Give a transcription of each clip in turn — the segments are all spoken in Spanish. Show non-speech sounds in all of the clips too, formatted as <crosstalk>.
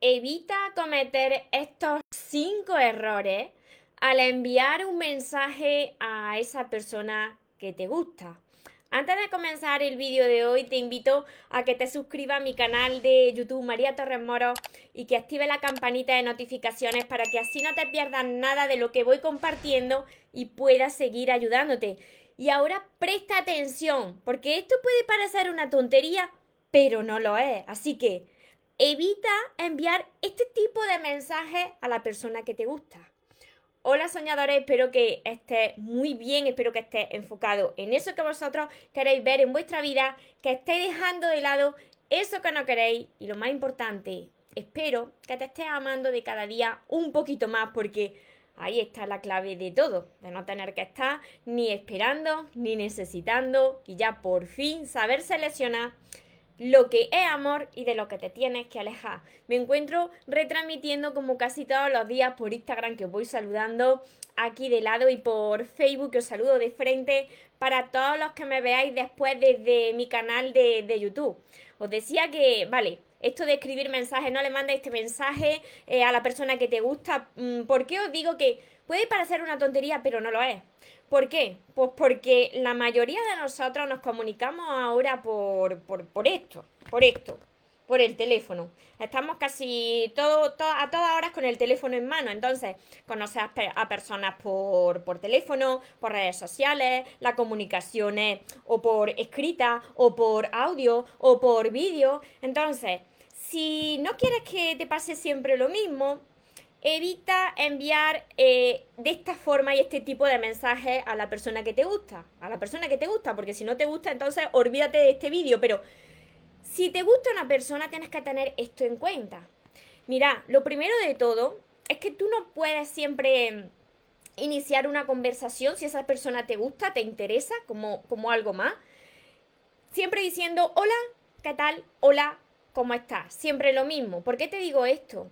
Evita cometer estos cinco errores al enviar un mensaje a esa persona que te gusta. Antes de comenzar el vídeo de hoy, te invito a que te suscribas a mi canal de YouTube María Torres Moro y que active la campanita de notificaciones para que así no te pierdas nada de lo que voy compartiendo y puedas seguir ayudándote. Y ahora presta atención, porque esto puede parecer una tontería, pero no lo es. Así que evita enviar este tipo de mensajes a la persona que te gusta. Hola soñadores, espero que estés muy bien, espero que estés enfocado en eso que vosotros queréis ver en vuestra vida, que estéis dejando de lado eso que no queréis y lo más importante, espero que te estés amando de cada día un poquito más porque ahí está la clave de todo, de no tener que estar ni esperando ni necesitando y ya por fin saber seleccionar lo que es amor y de lo que te tienes que alejar. Me encuentro retransmitiendo como casi todos los días por Instagram que os voy saludando aquí de lado y por Facebook que os saludo de frente para todos los que me veáis después desde mi canal de, YouTube. Os decía que, vale, esto de escribir mensajes, no le mandes este mensaje eh, a la persona que te gusta. Mm, ¿Por qué os digo que puede parecer una tontería, pero no lo es? ¿Por qué? Pues porque la mayoría de nosotros nos comunicamos ahora por, por, esto, por esto, por el teléfono. Estamos casi todo, a todas horas con el teléfono en mano. Entonces, conoces a, personas por, por, teléfono, por redes sociales, la comunicación es o por escrita, o por audio, o por vídeo. Entonces, si no quieres que te pase siempre lo mismo, evita enviar eh, de esta forma y este tipo de mensajes a la persona que te gusta. A la persona que te gusta, porque si no te gusta, entonces olvídate de este vídeo. Pero si te gusta una persona, tienes que tener esto en cuenta. Mira, lo primero de todo es que tú no puedes siempre iniciar una conversación si esa persona te gusta, te interesa, como, como algo más. Siempre diciendo, hola, ¿qué tal? Hola, ¿cómo estás? Siempre lo mismo. ¿Por qué te digo esto?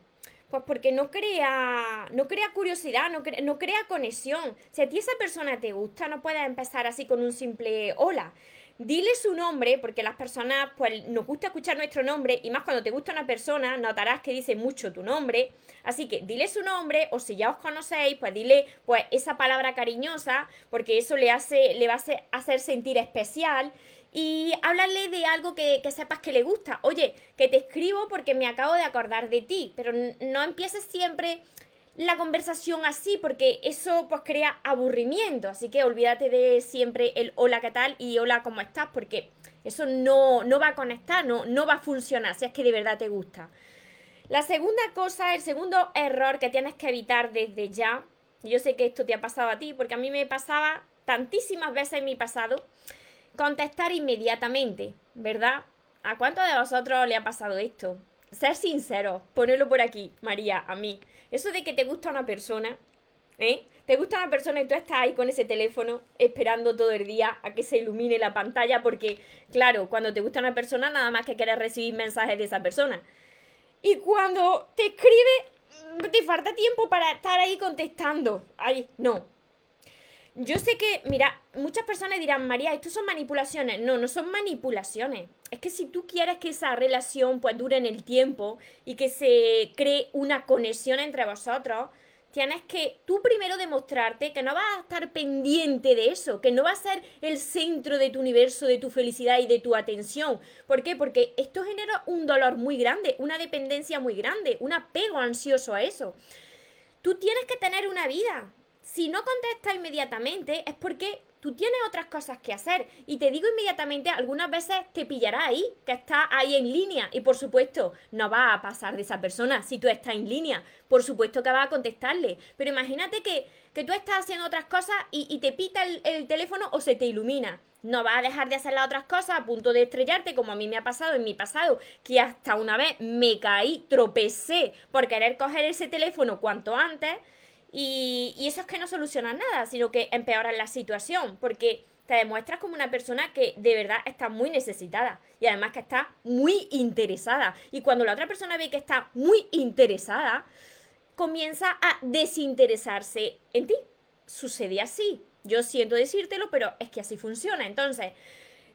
Pues porque no crea, no crea curiosidad, no crea, no crea conexión. Si a ti esa persona te gusta, no puedes empezar así con un simple hola. Dile su nombre, porque las personas, pues nos gusta escuchar nuestro nombre, y más cuando te gusta una persona, notarás que dice mucho tu nombre. Así que dile su nombre, o si ya os conocéis, pues dile pues esa palabra cariñosa, porque eso le hace, le va a hacer sentir especial y háblale de algo que, sepas que le gusta. Oye, que te escribo porque me acabo de acordar de ti, pero no empieces siempre la conversación así porque eso pues crea aburrimiento. Así que olvídate de siempre el hola, ¿qué tal? y hola, ¿cómo estás? Porque eso no, no va a conectar, no, no va a funcionar si es que de verdad te gusta. La segunda cosa, el segundo error que tienes que evitar desde ya, yo sé que esto te ha pasado a ti porque a mí me pasaba tantísimas veces en mi pasado, contestar inmediatamente, ¿verdad? ¿A cuántos de vosotros le ha pasado esto? Ser sincero, ponelo por aquí, María, a mí. Eso de que te gusta una persona, ¿eh? Te gusta una persona y tú estás ahí con ese teléfono esperando todo el día a que se ilumine la pantalla porque, claro, cuando te gusta una persona nada más que quieres recibir mensajes de esa persona. Y cuando te escribe, te falta tiempo para estar ahí contestando. Ay, no, yo sé que, mira, muchas personas dirán, María, esto son manipulaciones. No, no son manipulaciones. Es que si tú quieres que esa relación pues dure en el tiempo y que se cree una conexión entre vosotros, tienes que tú primero demostrarte que no vas a estar pendiente de eso, que no va a ser el centro de tu universo, de tu felicidad y de tu atención. ¿Por qué? Porque esto genera un dolor muy grande, una dependencia muy grande, un apego ansioso a eso. Tú tienes que tener una vida, si no contestas inmediatamente es porque tú tienes otras cosas que hacer. Y te digo inmediatamente, algunas veces te pillará ahí, que está ahí en línea. Y por supuesto, no va a pasar de esa persona si tú estás en línea. Por supuesto que va a contestarle. Pero imagínate que, tú estás haciendo otras cosas y, te pita el, el, teléfono o se te ilumina. No vas a dejar de hacer las otras cosas a punto de estrellarte, como a mí me ha pasado en mi pasado, que hasta una vez me caí, tropecé por querer coger ese teléfono cuanto antes y, eso es que no soluciona nada, sino que empeora la situación, porque te demuestras como una persona que de verdad está muy necesitada y además que está muy interesada. Y cuando la otra persona ve que está muy interesada, comienza a desinteresarse en ti. Sucede así. Yo siento decírtelo, pero es que así funciona. Entonces,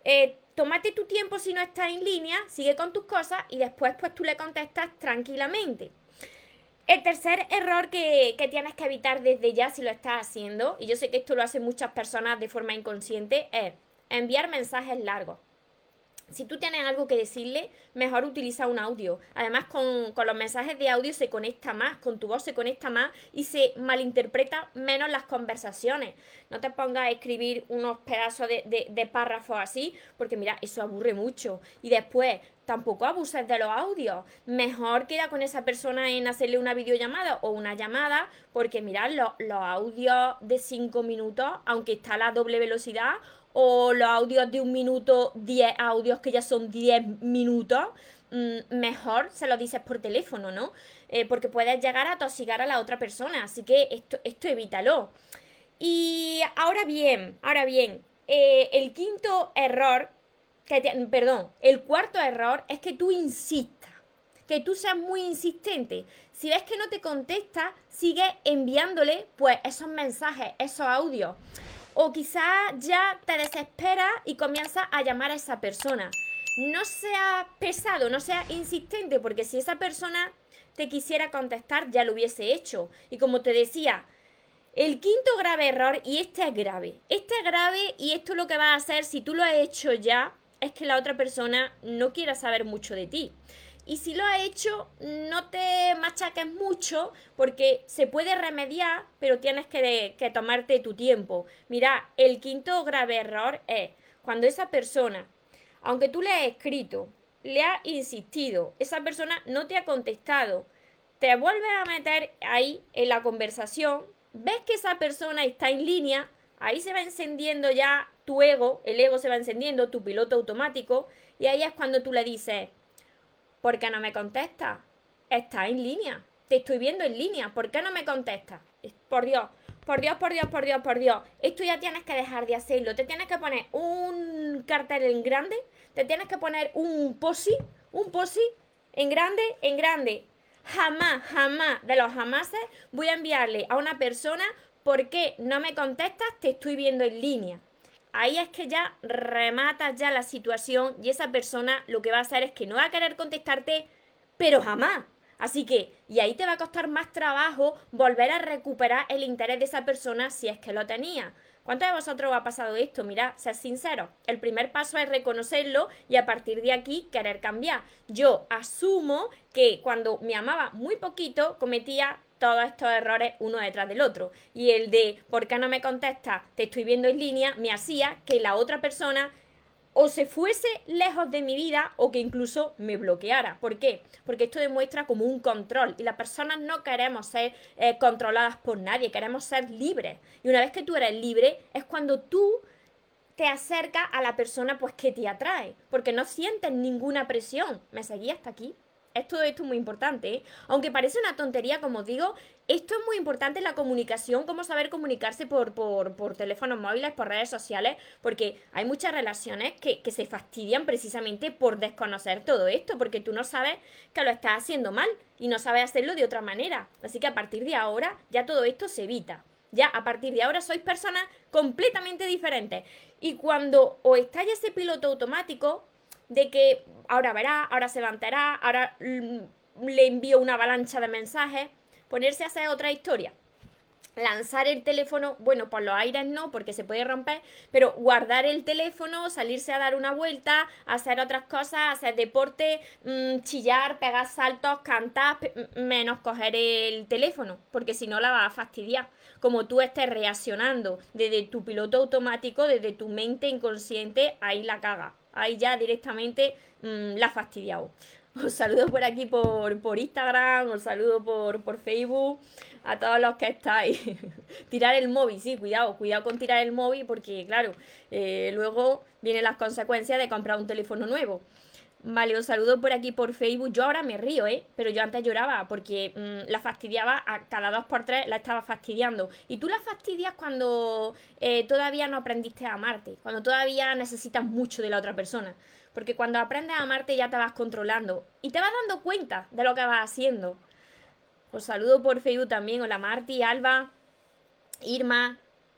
eh, tómate tu tiempo si no estás en línea, sigue con tus cosas y después pues tú le contestas tranquilamente. El tercer error que, que, tienes que evitar desde ya si lo estás haciendo, y yo sé que esto lo hacen muchas personas de forma inconsciente, es enviar mensajes largos si tú tienes algo que decirle, mejor utiliza un audio. Además, con, los mensajes de audio se conecta más, con tu voz se conecta más y se malinterpreta menos las conversaciones. No te pongas a escribir unos pedazos de, de párrafos así, porque mira, eso aburre mucho. Y después, tampoco abuses de los audios. Mejor queda con esa persona en hacerle una videollamada o una llamada, porque mirad, los, los audios de 5 minutos, aunque está a la doble velocidad, o los audios de un minuto, 10 audios que ya son 10 minutos, mm, mejor se lo dices por teléfono, ¿no? Eh, porque puedes llegar a tosigar a la otra persona, así que esto, esto evítalo. Y ahora bien, ahora bien, eh, el quinto error, que perdón, el cuarto error es que tú insistas, que tú seas muy insistente. Si ves que no te contesta, sigue enviándole pues esos mensajes, esos audios. O quizá ya te desesperas y comienzas a llamar a esa persona. No sea pesado, no sea insistente, porque si esa persona te quisiera contestar, ya lo hubiese hecho. Y como te decía, el quinto grave error, y este es grave, este es grave y esto lo que va a hacer si tú lo has hecho ya, es que la otra persona no quiera saber mucho de ti. Y si lo ha hecho, no te machaques mucho porque se puede remediar, pero tienes que, que tomarte tu tiempo. Mira, el quinto grave error es cuando esa persona, aunque tú le has escrito, le has insistido, esa persona no te ha contestado, te vuelves a meter ahí en la conversación, ves que esa persona está en línea, ahí se va encendiendo ya tu ego, el ego se va encendiendo, tu piloto automático, y ahí es cuando tú le dices, ¿Por qué no me contesta? Está en línea. Te estoy viendo en línea. ¿Por qué no me contesta? Por Dios, por Dios, por Dios, por Dios, por Dios. Esto ya tienes que dejar de hacerlo. Te tienes que poner un cartel en grande. Te tienes que poner un posi, un posi en grande, en grande. Jamás, jamás, de los jamases voy a enviarle a una persona ¿por qué no me contestas? Te estoy viendo en línea ahí es que ya rematas ya la situación y esa persona lo que va a hacer es que no va a querer contestarte, pero jamás. Así que, y ahí te va a costar más trabajo volver a recuperar el interés de esa persona si es que lo tenía. ¿Cuántos de vosotros ha pasado esto? Mira, ser sincero. El primer paso es reconocerlo y a partir de aquí querer cambiar. Yo asumo que cuando me amaba muy poquito cometía todos estos errores uno detrás del otro. Y el de ¿por qué no me contesta? Te estoy viendo en línea, me hacía que la otra persona o se fuese lejos de mi vida o que incluso me bloqueara. ¿Por qué? Porque esto demuestra como un control y las personas no queremos ser eh, controladas por nadie, queremos ser libres. Y una vez que tú eres libre es cuando tú te acercas a la persona pues que te atrae, porque no sientes ninguna presión. ¿Me seguí hasta aquí? Esto, esto es muy importante. ¿eh? Aunque parece una tontería, como digo, esto es muy importante la comunicación, cómo saber comunicarse por, por, por teléfonos móviles, por redes sociales, porque hay muchas relaciones que, que se fastidian precisamente por desconocer todo esto, porque tú no sabes que lo estás haciendo mal y no sabes hacerlo de otra manera. Así que a partir de ahora ya todo esto se evita. Ya a partir de ahora sois personas completamente diferentes. Y cuando os estáis ese piloto automático, de que ahora verá, ahora se levantará, ahora mm, le envío una avalancha de mensajes, ponerse a hacer otra historia. Lanzar el teléfono, bueno, por los aires no, porque se puede romper, pero guardar el teléfono, salirse a dar una vuelta, hacer otras cosas, hacer deporte, mm, chillar, pegar saltos, cantar, menos coger el teléfono, porque si no la va a fastidiar. Como tú estés reaccionando desde tu piloto automático, desde tu mente inconsciente, ahí la caga ahí ya directamente mm, la ha fastidiado. Os saludo por aquí por, por Instagram, os saludo por, por Facebook, a todos los que estáis. <laughs> tirar el móvil, sí, cuidado, cuidado con tirar el móvil porque, claro, eh, luego vienen las consecuencias de comprar un teléfono nuevo. Vale, os saludo por aquí por Facebook. Yo ahora me río, ¿eh? Pero yo antes lloraba porque mm, la fastidiaba cada dos por tres, la estaba fastidiando. Y tú la fastidias cuando eh, todavía no aprendiste a amarte, cuando todavía necesitas mucho de la otra persona. Porque cuando aprendes a amarte ya te vas controlando y te vas dando cuenta de lo que vas haciendo. Os saludo por Facebook también. Hola Marti, Alba, Irma,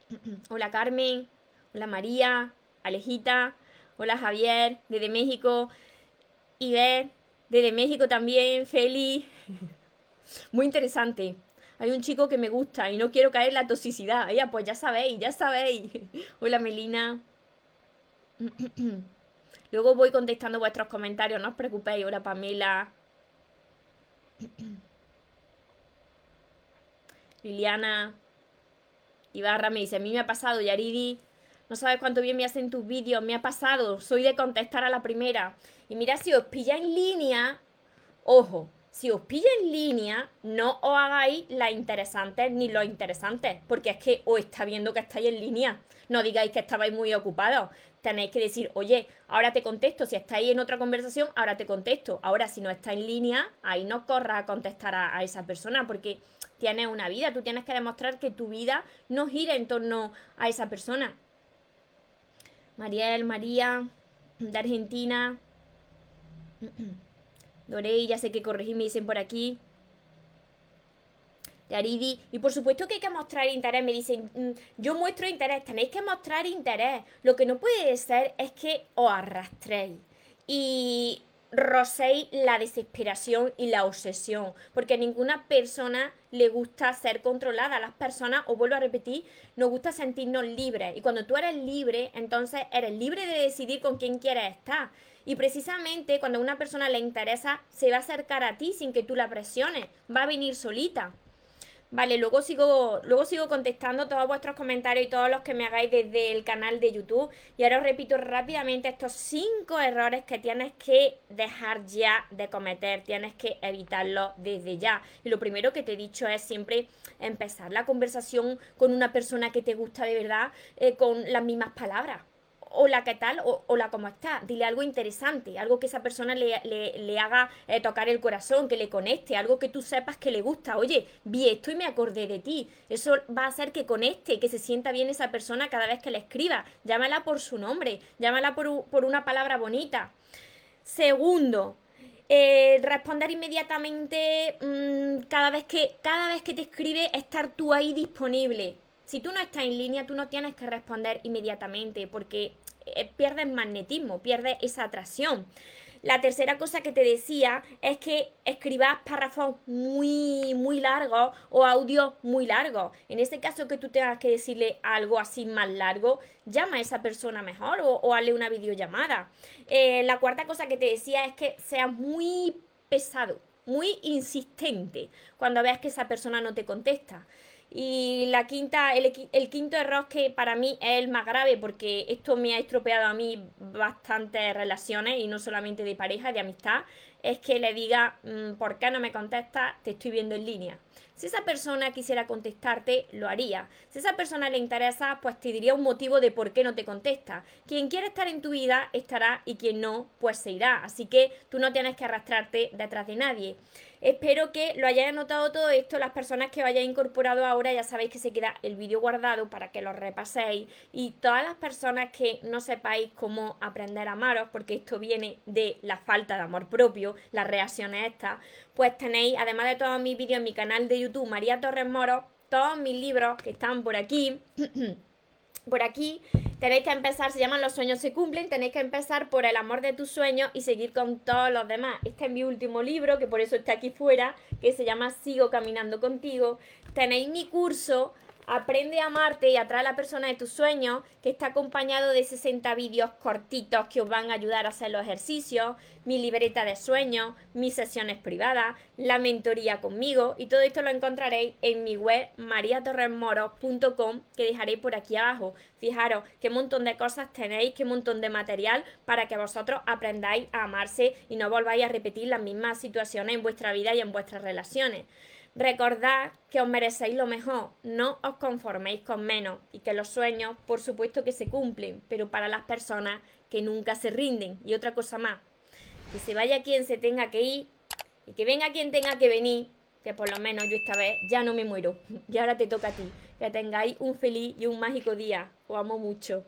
<clears throat> hola Carmen, hola María, Alejita. Hola Javier, desde México. Iber, desde México también. Feli. <laughs> Muy interesante. Hay un chico que me gusta y no quiero caer en la toxicidad. Ella, pues ya sabéis, ya sabéis. <laughs> Hola Melina. <clears throat> Luego voy contestando vuestros comentarios, no os preocupéis. Hola Pamela. <clears throat> Liliana. Ibarra me dice, a mí me ha pasado, Yaridi. No sabes cuánto bien me hacen tus vídeos, me ha pasado. Soy de contestar a la primera. Y mira, si os pilla en línea, ojo, si os pilla en línea, no os hagáis las interesantes ni los interesantes, porque es que os está viendo que estáis en línea. No digáis que estabais muy ocupados. Tenéis que decir, oye, ahora te contesto. Si estáis en otra conversación, ahora te contesto. Ahora, si no está en línea, ahí no corras a contestar a, a esa persona, porque tienes una vida. Tú tienes que demostrar que tu vida no gira en torno a esa persona. Mariel, María, de Argentina. <clears throat> Dorey, ya sé que corregí, me dicen por aquí. De. Y por supuesto que hay que mostrar interés. Me dicen, mm, yo muestro interés. Tenéis que mostrar interés. Lo que no puede ser es que os arrastréis. Y roséis la desesperación y la obsesión, porque a ninguna persona le gusta ser controlada. A las personas, os vuelvo a repetir, nos gusta sentirnos libres. Y cuando tú eres libre, entonces eres libre de decidir con quién quieres estar. Y precisamente cuando a una persona le interesa, se va a acercar a ti sin que tú la presiones, va a venir solita. Vale, luego sigo, luego sigo contestando todos vuestros comentarios y todos los que me hagáis desde el canal de YouTube. Y ahora os repito rápidamente estos cinco errores que tienes que dejar ya de cometer, tienes que evitarlos desde ya. Y lo primero que te he dicho es siempre empezar la conversación con una persona que te gusta de verdad eh, con las mismas palabras hola, ¿qué tal? O, hola, ¿cómo está? Dile algo interesante, algo que esa persona le, haga eh, tocar el corazón, que le conecte, algo que tú sepas que le gusta. Oye, vi esto y me acordé de ti. Eso va a hacer que conecte, que se sienta bien esa persona cada vez que le escriba. Llámala por su nombre, llámala por, una palabra bonita. Segundo, eh, responder inmediatamente mm, cada, vez que, cada vez que te escribe, estar tú ahí disponible. Si tú no estás en línea, tú no tienes que responder inmediatamente porque eh, pierdes magnetismo, pierdes esa atracción. La tercera cosa que te decía es que escribas párrafos muy, muy largos o audios muy largos. En este caso que tú tengas que decirle algo así más largo, llama a esa persona mejor o, hazle una videollamada. Eh, la cuarta cosa que te decía es que seas muy pesado, muy insistente cuando veas que esa persona no te contesta. Y la quinta, el, quinto error que para mí es el más grave, porque esto me ha estropeado a mí bastantes relaciones, y no solamente de pareja, de amistad, es que le diga, mm, ¿por qué no me contestas? Te estoy viendo en línea. Si esa persona quisiera contestarte, lo haría. Si esa persona le interesa, pues te diría un motivo de por qué no te contesta. Quien quiere estar en tu vida estará y quien no, pues se irá. Así que tú no tienes que arrastrarte detrás de nadie. Espero que lo hayáis notado todo esto. Las personas que vayáis incorporado ahora ya sabéis que se queda el vídeo guardado para que lo repaséis. Y todas las personas que no sepáis cómo aprender a amaros, porque esto viene de la falta de amor propio, las reacciones estas, pues tenéis, además de todos mis vídeos en mi canal de YouTube, María Torres Moro, todos mis libros que están por aquí. <clears throat> por aquí tenéis que empezar, se llaman Los sueños se cumplen, tenéis que empezar por el amor de tus sueños y seguir con todos los demás. Este es mi último libro, que por eso está aquí fuera, que se llama Sigo caminando contigo. Tenéis mi curso Aprende a amarte y atrae a la persona de tus sueños, que está acompañado de 60 vídeos cortitos que os van a ayudar a hacer los ejercicios, mi libreta de sueños, mis sesiones privadas, la mentoría conmigo y todo esto lo encontraréis en mi web mariatorresmoros.com que dejaré por aquí abajo. Fijaros qué montón de cosas tenéis, qué montón de material para que vosotros aprendáis a amarse y no volváis a repetir las mismas situaciones en vuestra vida y en vuestras relaciones. Recordad que os merecéis lo mejor, no os conforméis con menos y que los sueños, por supuesto que se cumplen, pero para las personas que nunca se rinden. Y otra cosa más, que se vaya quien se tenga que ir y que venga quien tenga que venir, que por lo menos yo esta vez ya no me muero. <laughs> Y ahora te toca a ti. Que tengáis un feliz y un mágico día. Os amo mucho.